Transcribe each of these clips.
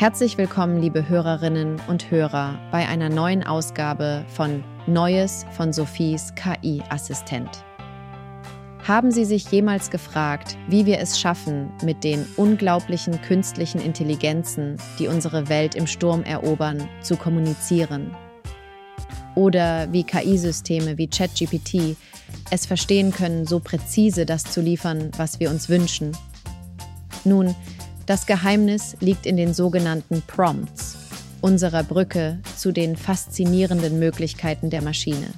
Herzlich willkommen, liebe Hörerinnen und Hörer, bei einer neuen Ausgabe von Neues von Sophies KI-Assistent. Haben Sie sich jemals gefragt, wie wir es schaffen, mit den unglaublichen künstlichen Intelligenzen, die unsere Welt im Sturm erobern, zu kommunizieren? Oder wie KI-Systeme wie ChatGPT es verstehen können, so präzise das zu liefern, was wir uns wünschen? Nun, das Geheimnis liegt in den sogenannten Prompts, unserer Brücke zu den faszinierenden Möglichkeiten der Maschine.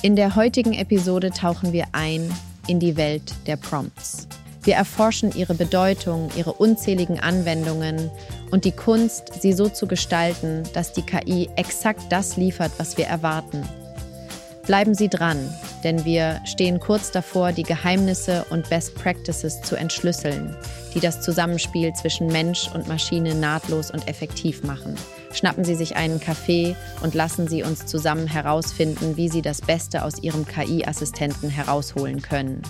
In der heutigen Episode tauchen wir ein in die Welt der Prompts. Wir erforschen ihre Bedeutung, ihre unzähligen Anwendungen und die Kunst, sie so zu gestalten, dass die KI exakt das liefert, was wir erwarten. Bleiben Sie dran, denn wir stehen kurz davor, die Geheimnisse und Best Practices zu entschlüsseln, die das Zusammenspiel zwischen Mensch und Maschine nahtlos und effektiv machen. Schnappen Sie sich einen Kaffee und lassen Sie uns zusammen herausfinden, wie Sie das Beste aus Ihrem KI-Assistenten herausholen können.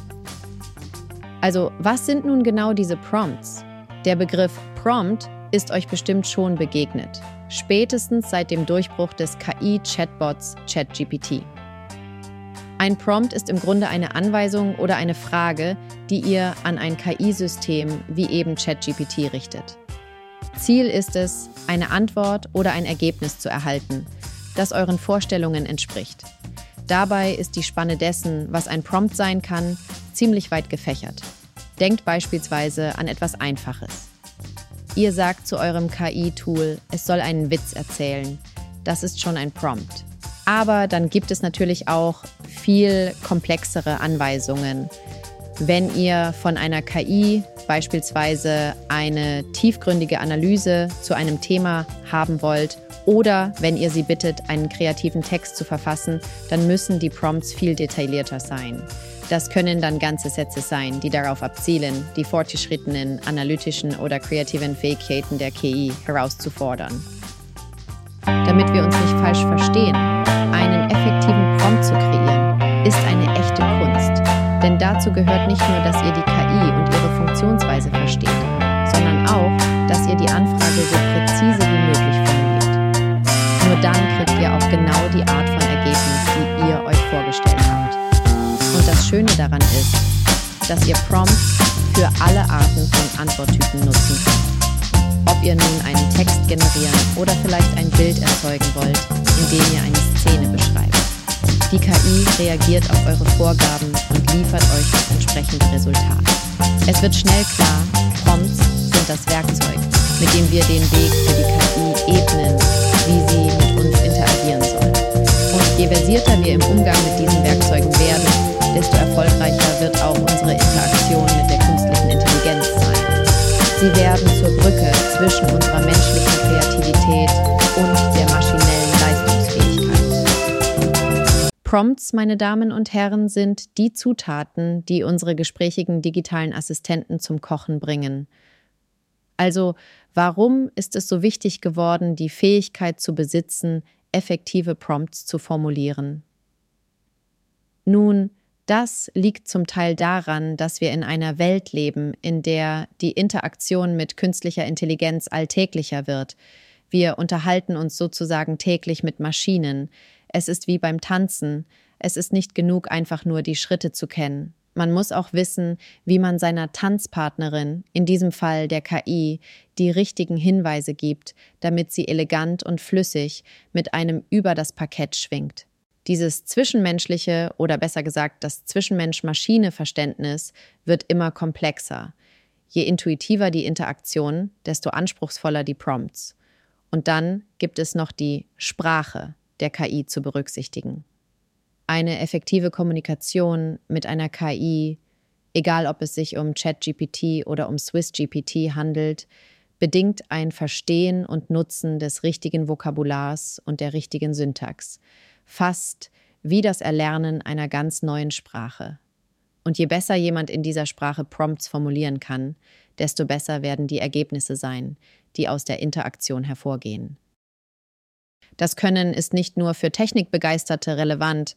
Also, was sind nun genau diese Prompts? Der Begriff Prompt ist euch bestimmt schon begegnet, spätestens seit dem Durchbruch des KI-Chatbots ChatGPT. Ein Prompt ist im Grunde eine Anweisung oder eine Frage, die ihr an ein KI-System wie eben ChatGPT richtet. Ziel ist es, eine Antwort oder ein Ergebnis zu erhalten, das euren Vorstellungen entspricht. Dabei ist die Spanne dessen, was ein Prompt sein kann, ziemlich weit gefächert. Denkt beispielsweise an etwas Einfaches. Ihr sagt zu eurem KI-Tool, es soll einen Witz erzählen. Das ist schon ein Prompt. Aber dann gibt es natürlich auch viel komplexere Anweisungen. Wenn ihr von einer KI beispielsweise eine tiefgründige Analyse zu einem Thema haben wollt oder wenn ihr sie bittet, einen kreativen Text zu verfassen, dann müssen die Prompts viel detaillierter sein. Das können dann ganze Sätze sein, die darauf abzielen, die fortgeschrittenen analytischen oder kreativen Fähigkeiten der KI herauszufordern. Damit wir uns nicht falsch verstehen, einen effektiven Prompt zu kreieren, ist eine echte Kunst. Denn dazu gehört nicht nur, dass ihr die KI und ihre Funktionsweise versteht, sondern auch, dass ihr die Anfrage so präzise wie möglich formuliert. Nur dann kriegt ihr auch genau die Art von Ergebnis, die ihr euch vorgestellt habt. Und das Schöne daran ist, dass ihr Prompts für alle Arten von Antworttypen nutzen könnt ob ihr nun einen Text generieren oder vielleicht ein Bild erzeugen wollt, indem ihr eine Szene beschreibt. Die KI reagiert auf eure Vorgaben und liefert euch das entsprechende Resultat. Es wird schnell klar, Prompts sind das Werkzeug, mit dem wir den Weg für die KI ebnen, wie sie mit uns interagieren soll. Und je versierter wir im Umgang mit diesen Werkzeugen werden, desto erfolgreicher wird auch unsere Interaktion mit der künstlichen Intelligenz. Sie werden zur Brücke zwischen unserer menschlichen Kreativität und der maschinellen Leistungsfähigkeit. Prompts, meine Damen und Herren, sind die Zutaten, die unsere gesprächigen digitalen Assistenten zum Kochen bringen. Also, warum ist es so wichtig geworden, die Fähigkeit zu besitzen, effektive Prompts zu formulieren? Nun, das liegt zum Teil daran, dass wir in einer Welt leben, in der die Interaktion mit künstlicher Intelligenz alltäglicher wird. Wir unterhalten uns sozusagen täglich mit Maschinen. Es ist wie beim Tanzen. Es ist nicht genug, einfach nur die Schritte zu kennen. Man muss auch wissen, wie man seiner Tanzpartnerin, in diesem Fall der KI, die richtigen Hinweise gibt, damit sie elegant und flüssig mit einem über das Parkett schwingt. Dieses zwischenmenschliche oder besser gesagt das Zwischenmensch-Maschine-Verständnis wird immer komplexer. Je intuitiver die Interaktion, desto anspruchsvoller die Prompts. Und dann gibt es noch die Sprache der KI zu berücksichtigen. Eine effektive Kommunikation mit einer KI, egal ob es sich um ChatGPT oder um SwissGPT handelt, bedingt ein Verstehen und Nutzen des richtigen Vokabulars und der richtigen Syntax fast wie das Erlernen einer ganz neuen Sprache. Und je besser jemand in dieser Sprache Prompts formulieren kann, desto besser werden die Ergebnisse sein, die aus der Interaktion hervorgehen. Das Können ist nicht nur für Technikbegeisterte relevant,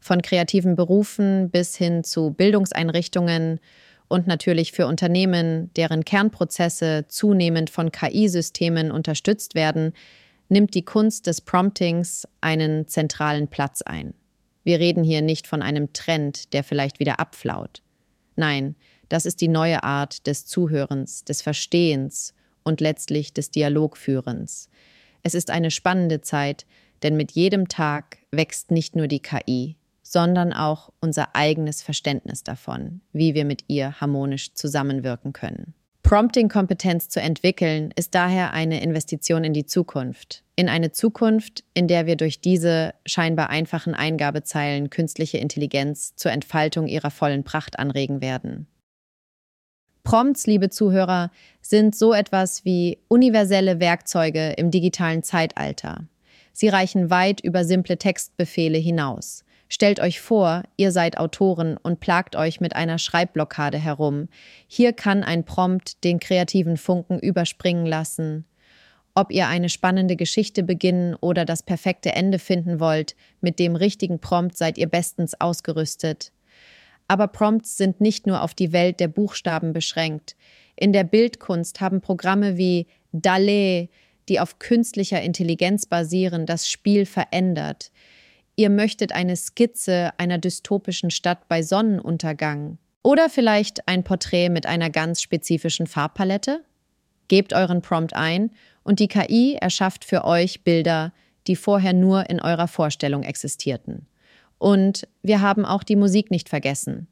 von kreativen Berufen bis hin zu Bildungseinrichtungen und natürlich für Unternehmen, deren Kernprozesse zunehmend von KI-Systemen unterstützt werden, nimmt die Kunst des Promptings einen zentralen Platz ein. Wir reden hier nicht von einem Trend, der vielleicht wieder abflaut. Nein, das ist die neue Art des Zuhörens, des Verstehens und letztlich des Dialogführens. Es ist eine spannende Zeit, denn mit jedem Tag wächst nicht nur die KI, sondern auch unser eigenes Verständnis davon, wie wir mit ihr harmonisch zusammenwirken können. Prompting-Kompetenz zu entwickeln, ist daher eine Investition in die Zukunft. In eine Zukunft, in der wir durch diese scheinbar einfachen Eingabezeilen künstliche Intelligenz zur Entfaltung ihrer vollen Pracht anregen werden. Prompts, liebe Zuhörer, sind so etwas wie universelle Werkzeuge im digitalen Zeitalter. Sie reichen weit über simple Textbefehle hinaus. Stellt euch vor, ihr seid Autoren und plagt euch mit einer Schreibblockade herum. Hier kann ein Prompt den kreativen Funken überspringen lassen. Ob ihr eine spannende Geschichte beginnen oder das perfekte Ende finden wollt, mit dem richtigen Prompt seid ihr bestens ausgerüstet. Aber Prompts sind nicht nur auf die Welt der Buchstaben beschränkt. In der Bildkunst haben Programme wie DALE, die auf künstlicher Intelligenz basieren, das Spiel verändert. Ihr möchtet eine Skizze einer dystopischen Stadt bei Sonnenuntergang oder vielleicht ein Porträt mit einer ganz spezifischen Farbpalette? Gebt euren Prompt ein und die KI erschafft für euch Bilder, die vorher nur in eurer Vorstellung existierten. Und wir haben auch die Musik nicht vergessen.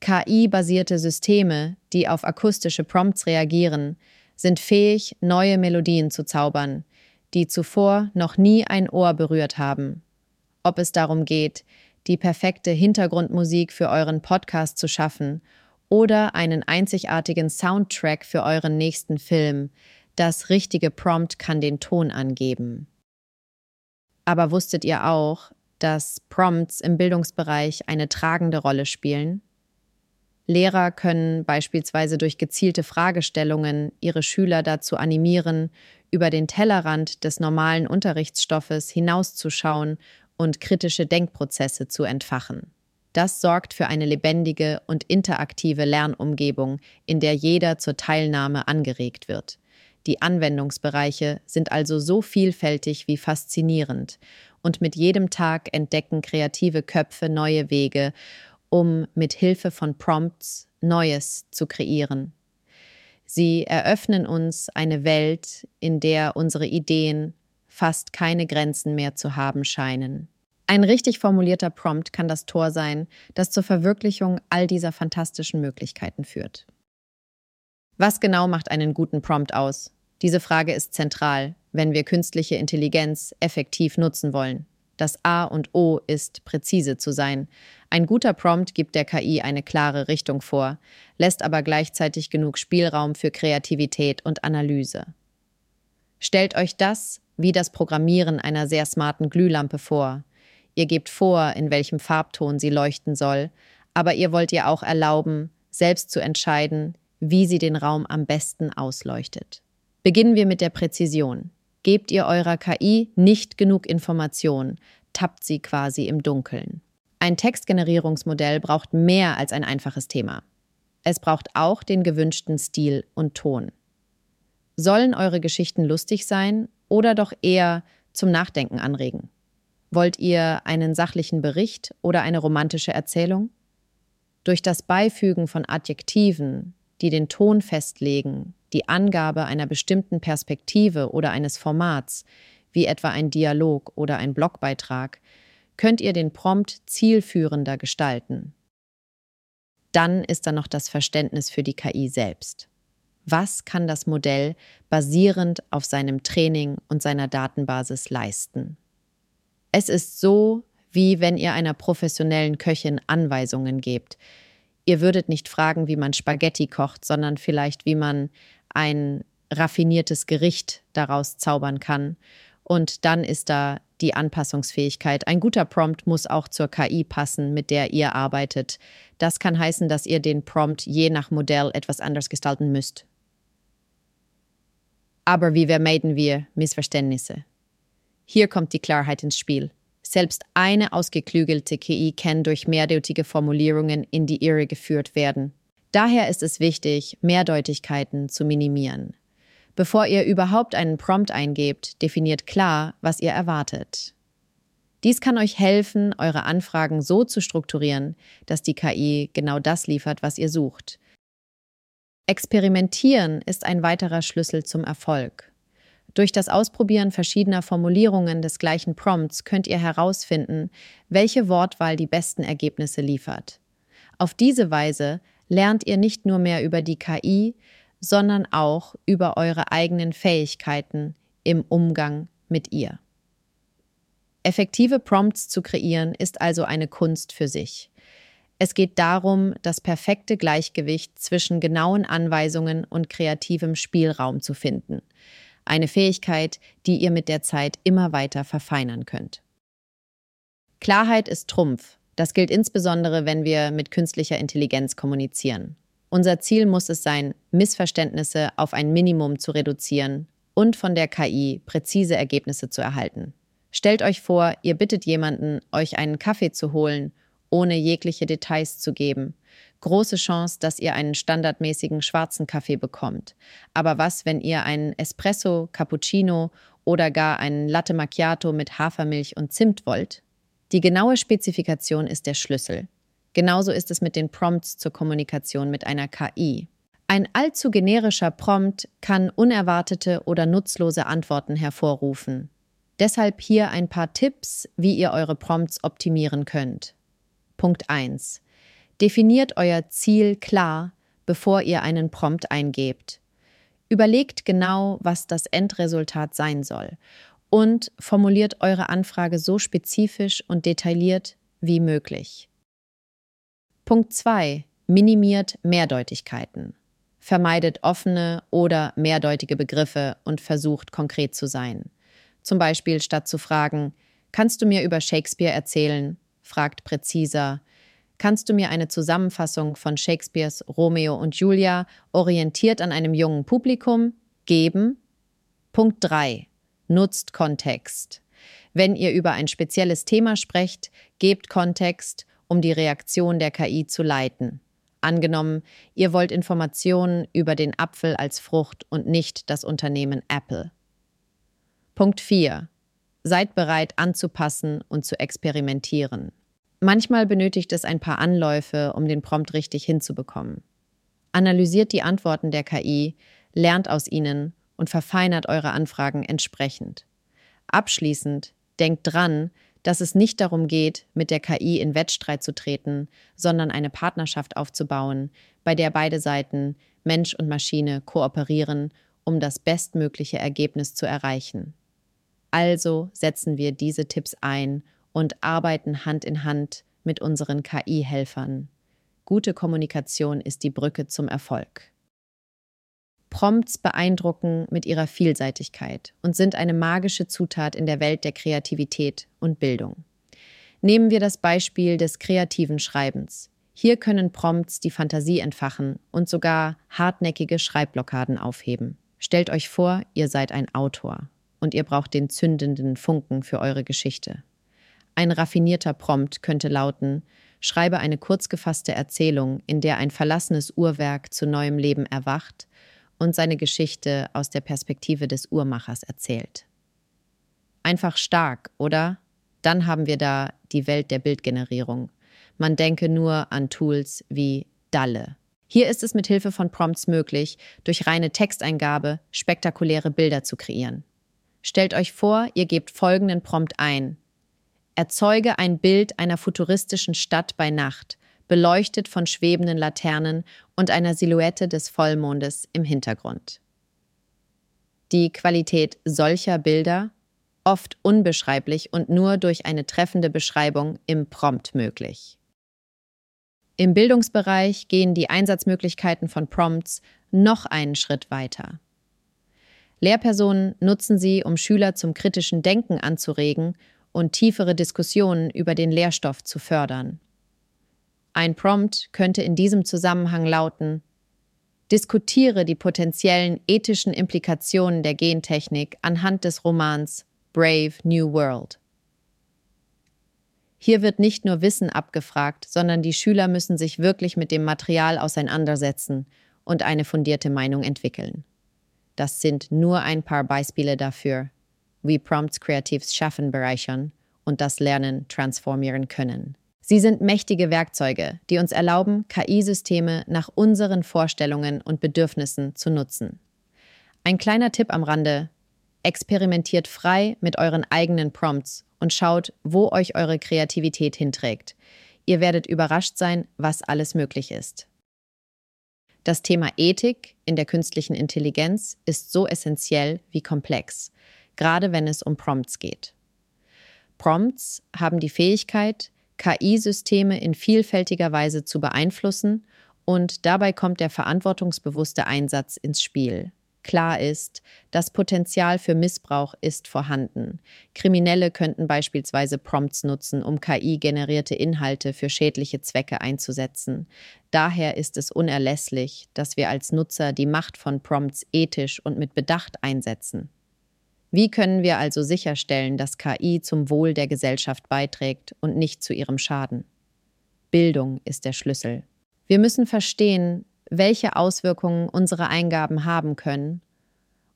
KI-basierte Systeme, die auf akustische Prompts reagieren, sind fähig, neue Melodien zu zaubern, die zuvor noch nie ein Ohr berührt haben. Ob es darum geht, die perfekte Hintergrundmusik für euren Podcast zu schaffen oder einen einzigartigen Soundtrack für euren nächsten Film, das richtige Prompt kann den Ton angeben. Aber wusstet ihr auch, dass Prompts im Bildungsbereich eine tragende Rolle spielen. Lehrer können beispielsweise durch gezielte Fragestellungen ihre Schüler dazu animieren, über den Tellerrand des normalen Unterrichtsstoffes hinauszuschauen und kritische Denkprozesse zu entfachen. Das sorgt für eine lebendige und interaktive Lernumgebung, in der jeder zur Teilnahme angeregt wird. Die Anwendungsbereiche sind also so vielfältig wie faszinierend und mit jedem Tag entdecken kreative Köpfe neue Wege, um mit Hilfe von Prompts Neues zu kreieren. Sie eröffnen uns eine Welt, in der unsere Ideen fast keine Grenzen mehr zu haben scheinen. Ein richtig formulierter Prompt kann das Tor sein, das zur Verwirklichung all dieser fantastischen Möglichkeiten führt. Was genau macht einen guten Prompt aus? Diese Frage ist zentral, wenn wir künstliche Intelligenz effektiv nutzen wollen. Das A und O ist, präzise zu sein. Ein guter Prompt gibt der KI eine klare Richtung vor, lässt aber gleichzeitig genug Spielraum für Kreativität und Analyse. Stellt euch das wie das Programmieren einer sehr smarten Glühlampe vor. Ihr gebt vor, in welchem Farbton sie leuchten soll, aber ihr wollt ihr auch erlauben, selbst zu entscheiden, wie sie den Raum am besten ausleuchtet. Beginnen wir mit der Präzision. Gebt ihr eurer KI nicht genug Information, tappt sie quasi im Dunkeln. Ein Textgenerierungsmodell braucht mehr als ein einfaches Thema. Es braucht auch den gewünschten Stil und Ton. Sollen eure Geschichten lustig sein oder doch eher zum Nachdenken anregen? Wollt ihr einen sachlichen Bericht oder eine romantische Erzählung? Durch das Beifügen von Adjektiven, die den Ton festlegen, die Angabe einer bestimmten Perspektive oder eines Formats, wie etwa ein Dialog oder ein Blogbeitrag, könnt ihr den Prompt zielführender gestalten. Dann ist da noch das Verständnis für die KI selbst. Was kann das Modell basierend auf seinem Training und seiner Datenbasis leisten? Es ist so, wie wenn ihr einer professionellen Köchin Anweisungen gebt, Ihr würdet nicht fragen, wie man Spaghetti kocht, sondern vielleicht, wie man ein raffiniertes Gericht daraus zaubern kann. Und dann ist da die Anpassungsfähigkeit. Ein guter Prompt muss auch zur KI passen, mit der ihr arbeitet. Das kann heißen, dass ihr den Prompt je nach Modell etwas anders gestalten müsst. Aber wie vermeiden wir Missverständnisse? Hier kommt die Klarheit ins Spiel. Selbst eine ausgeklügelte KI kann durch mehrdeutige Formulierungen in die Irre geführt werden. Daher ist es wichtig, Mehrdeutigkeiten zu minimieren. Bevor ihr überhaupt einen Prompt eingebt, definiert klar, was ihr erwartet. Dies kann euch helfen, eure Anfragen so zu strukturieren, dass die KI genau das liefert, was ihr sucht. Experimentieren ist ein weiterer Schlüssel zum Erfolg. Durch das Ausprobieren verschiedener Formulierungen des gleichen Prompts könnt ihr herausfinden, welche Wortwahl die besten Ergebnisse liefert. Auf diese Weise lernt ihr nicht nur mehr über die KI, sondern auch über eure eigenen Fähigkeiten im Umgang mit ihr. Effektive Prompts zu kreieren ist also eine Kunst für sich. Es geht darum, das perfekte Gleichgewicht zwischen genauen Anweisungen und kreativem Spielraum zu finden. Eine Fähigkeit, die ihr mit der Zeit immer weiter verfeinern könnt. Klarheit ist Trumpf. Das gilt insbesondere, wenn wir mit künstlicher Intelligenz kommunizieren. Unser Ziel muss es sein, Missverständnisse auf ein Minimum zu reduzieren und von der KI präzise Ergebnisse zu erhalten. Stellt euch vor, ihr bittet jemanden, euch einen Kaffee zu holen, ohne jegliche Details zu geben. Große Chance, dass ihr einen standardmäßigen schwarzen Kaffee bekommt. Aber was, wenn ihr einen Espresso, Cappuccino oder gar einen Latte Macchiato mit Hafermilch und Zimt wollt? Die genaue Spezifikation ist der Schlüssel. Genauso ist es mit den Prompts zur Kommunikation mit einer KI. Ein allzu generischer Prompt kann unerwartete oder nutzlose Antworten hervorrufen. Deshalb hier ein paar Tipps, wie ihr eure Prompts optimieren könnt. Punkt 1. Definiert euer Ziel klar, bevor ihr einen Prompt eingebt. Überlegt genau, was das Endresultat sein soll und formuliert eure Anfrage so spezifisch und detailliert wie möglich. Punkt 2. Minimiert Mehrdeutigkeiten. Vermeidet offene oder mehrdeutige Begriffe und versucht konkret zu sein. Zum Beispiel statt zu fragen, kannst du mir über Shakespeare erzählen, fragt präziser, kannst du mir eine Zusammenfassung von Shakespeares Romeo und Julia orientiert an einem jungen Publikum geben? Punkt 3. Nutzt Kontext. Wenn ihr über ein spezielles Thema sprecht, gebt Kontext, um die Reaktion der KI zu leiten. Angenommen, ihr wollt Informationen über den Apfel als Frucht und nicht das Unternehmen Apple. Punkt 4. Seid bereit anzupassen und zu experimentieren. Manchmal benötigt es ein paar Anläufe, um den Prompt richtig hinzubekommen. Analysiert die Antworten der KI, lernt aus ihnen und verfeinert eure Anfragen entsprechend. Abschließend denkt dran, dass es nicht darum geht, mit der KI in Wettstreit zu treten, sondern eine Partnerschaft aufzubauen, bei der beide Seiten, Mensch und Maschine, kooperieren, um das bestmögliche Ergebnis zu erreichen. Also setzen wir diese Tipps ein und arbeiten Hand in Hand mit unseren KI-Helfern. Gute Kommunikation ist die Brücke zum Erfolg. Prompts beeindrucken mit ihrer Vielseitigkeit und sind eine magische Zutat in der Welt der Kreativität und Bildung. Nehmen wir das Beispiel des kreativen Schreibens. Hier können Prompts die Fantasie entfachen und sogar hartnäckige Schreibblockaden aufheben. Stellt euch vor, ihr seid ein Autor und ihr braucht den zündenden Funken für eure Geschichte. Ein raffinierter Prompt könnte lauten, schreibe eine kurz gefasste Erzählung, in der ein verlassenes Uhrwerk zu neuem Leben erwacht und seine Geschichte aus der Perspektive des Uhrmachers erzählt. Einfach stark, oder? Dann haben wir da die Welt der Bildgenerierung. Man denke nur an Tools wie Dalle. Hier ist es mit Hilfe von Prompts möglich, durch reine Texteingabe spektakuläre Bilder zu kreieren. Stellt euch vor, ihr gebt folgenden Prompt ein. Erzeuge ein Bild einer futuristischen Stadt bei Nacht, beleuchtet von schwebenden Laternen und einer Silhouette des Vollmondes im Hintergrund. Die Qualität solcher Bilder, oft unbeschreiblich und nur durch eine treffende Beschreibung im Prompt möglich. Im Bildungsbereich gehen die Einsatzmöglichkeiten von Prompts noch einen Schritt weiter. Lehrpersonen nutzen sie, um Schüler zum kritischen Denken anzuregen und tiefere Diskussionen über den Lehrstoff zu fördern. Ein Prompt könnte in diesem Zusammenhang lauten Diskutiere die potenziellen ethischen Implikationen der Gentechnik anhand des Romans Brave New World. Hier wird nicht nur Wissen abgefragt, sondern die Schüler müssen sich wirklich mit dem Material auseinandersetzen und eine fundierte Meinung entwickeln. Das sind nur ein paar Beispiele dafür, wie Prompts Kreativs Schaffen bereichern und das Lernen transformieren können. Sie sind mächtige Werkzeuge, die uns erlauben, KI-Systeme nach unseren Vorstellungen und Bedürfnissen zu nutzen. Ein kleiner Tipp am Rande. Experimentiert frei mit euren eigenen Prompts und schaut, wo euch eure Kreativität hinträgt. Ihr werdet überrascht sein, was alles möglich ist. Das Thema Ethik in der künstlichen Intelligenz ist so essentiell wie komplex, gerade wenn es um Prompts geht. Prompts haben die Fähigkeit, KI-Systeme in vielfältiger Weise zu beeinflussen und dabei kommt der verantwortungsbewusste Einsatz ins Spiel. Klar ist, das Potenzial für Missbrauch ist vorhanden. Kriminelle könnten beispielsweise Prompts nutzen, um KI-generierte Inhalte für schädliche Zwecke einzusetzen. Daher ist es unerlässlich, dass wir als Nutzer die Macht von Prompts ethisch und mit Bedacht einsetzen. Wie können wir also sicherstellen, dass KI zum Wohl der Gesellschaft beiträgt und nicht zu ihrem Schaden? Bildung ist der Schlüssel. Wir müssen verstehen, welche Auswirkungen unsere Eingaben haben können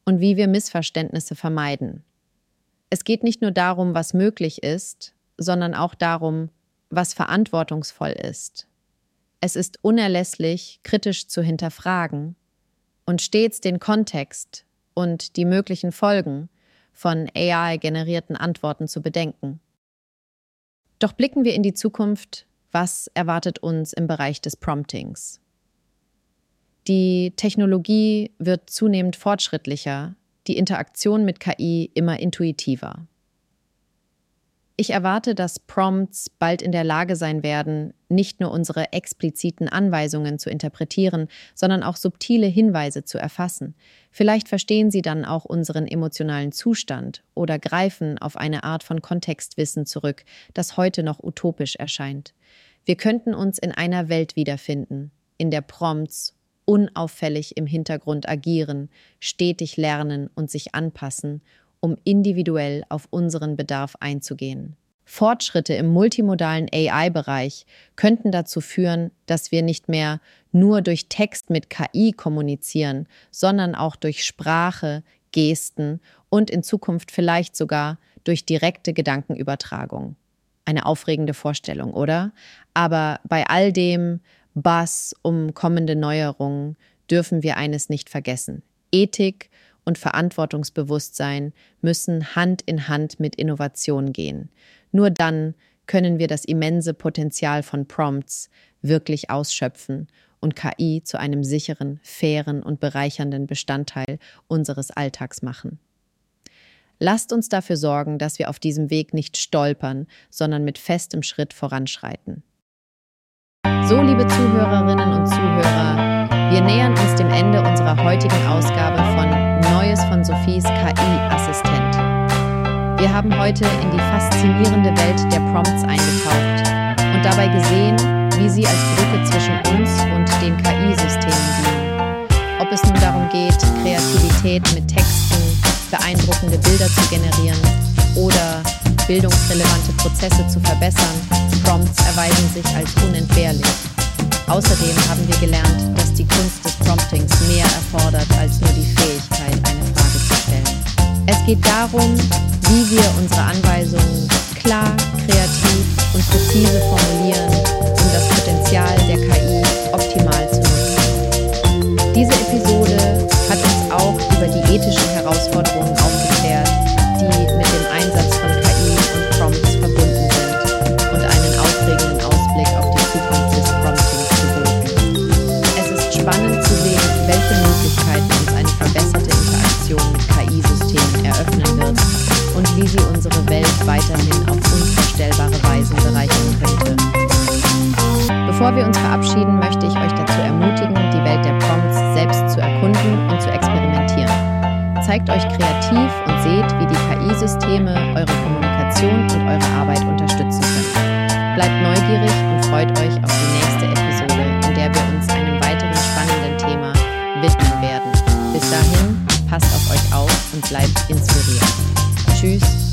und wie wir Missverständnisse vermeiden. Es geht nicht nur darum, was möglich ist, sondern auch darum, was verantwortungsvoll ist. Es ist unerlässlich, kritisch zu hinterfragen und stets den Kontext und die möglichen Folgen von AI-generierten Antworten zu bedenken. Doch blicken wir in die Zukunft, was erwartet uns im Bereich des Promptings? Die Technologie wird zunehmend fortschrittlicher, die Interaktion mit KI immer intuitiver. Ich erwarte, dass Prompts bald in der Lage sein werden, nicht nur unsere expliziten Anweisungen zu interpretieren, sondern auch subtile Hinweise zu erfassen. Vielleicht verstehen sie dann auch unseren emotionalen Zustand oder greifen auf eine Art von Kontextwissen zurück, das heute noch utopisch erscheint. Wir könnten uns in einer Welt wiederfinden, in der Prompts unauffällig im Hintergrund agieren, stetig lernen und sich anpassen um individuell auf unseren Bedarf einzugehen. Fortschritte im multimodalen AI-Bereich könnten dazu führen, dass wir nicht mehr nur durch Text mit KI kommunizieren, sondern auch durch Sprache, Gesten und in Zukunft vielleicht sogar durch direkte Gedankenübertragung. Eine aufregende Vorstellung, oder? Aber bei all dem Bass um kommende Neuerungen dürfen wir eines nicht vergessen. Ethik und Verantwortungsbewusstsein müssen Hand in Hand mit Innovation gehen. Nur dann können wir das immense Potenzial von Prompts wirklich ausschöpfen und KI zu einem sicheren, fairen und bereichernden Bestandteil unseres Alltags machen. Lasst uns dafür sorgen, dass wir auf diesem Weg nicht stolpern, sondern mit festem Schritt voranschreiten. So, liebe Zuhörerinnen und Zuhörer, wir nähern uns dem Ende unserer heutigen Ausgabe von Neues von Sophies KI-Assistent. Wir haben heute in die faszinierende Welt der Prompts eingetaucht und dabei gesehen, wie sie als Brücke zwischen uns und den KI-Systemen dienen. Ob es nun darum geht, Kreativität mit Texten, beeindruckende Bilder zu generieren oder bildungsrelevante Prozesse zu verbessern, Prompts erweisen sich als unentbehrlich. Außerdem haben wir gelernt, dass die Kunst des Promptings mehr erfordert als nur die Fähigkeit, eine Frage zu stellen. Es geht darum, wie wir unsere Anweisungen klar, kreativ und präzise formulieren, Interaktion mit KI-Systemen eröffnen wird und wie sie unsere Welt weiterhin auf unvorstellbare Weisen bereichern könnte. Bevor wir uns verabschieden, möchte ich euch dazu ermutigen, die Welt der Prompts selbst zu erkunden und zu experimentieren. Zeigt euch kreativ und seht, wie die KI-Systeme eure Kommunikation und eure Arbeit unterstützen können. Bleibt neugierig und freut euch auf die nächste und bleibt inspiriert. Tschüss.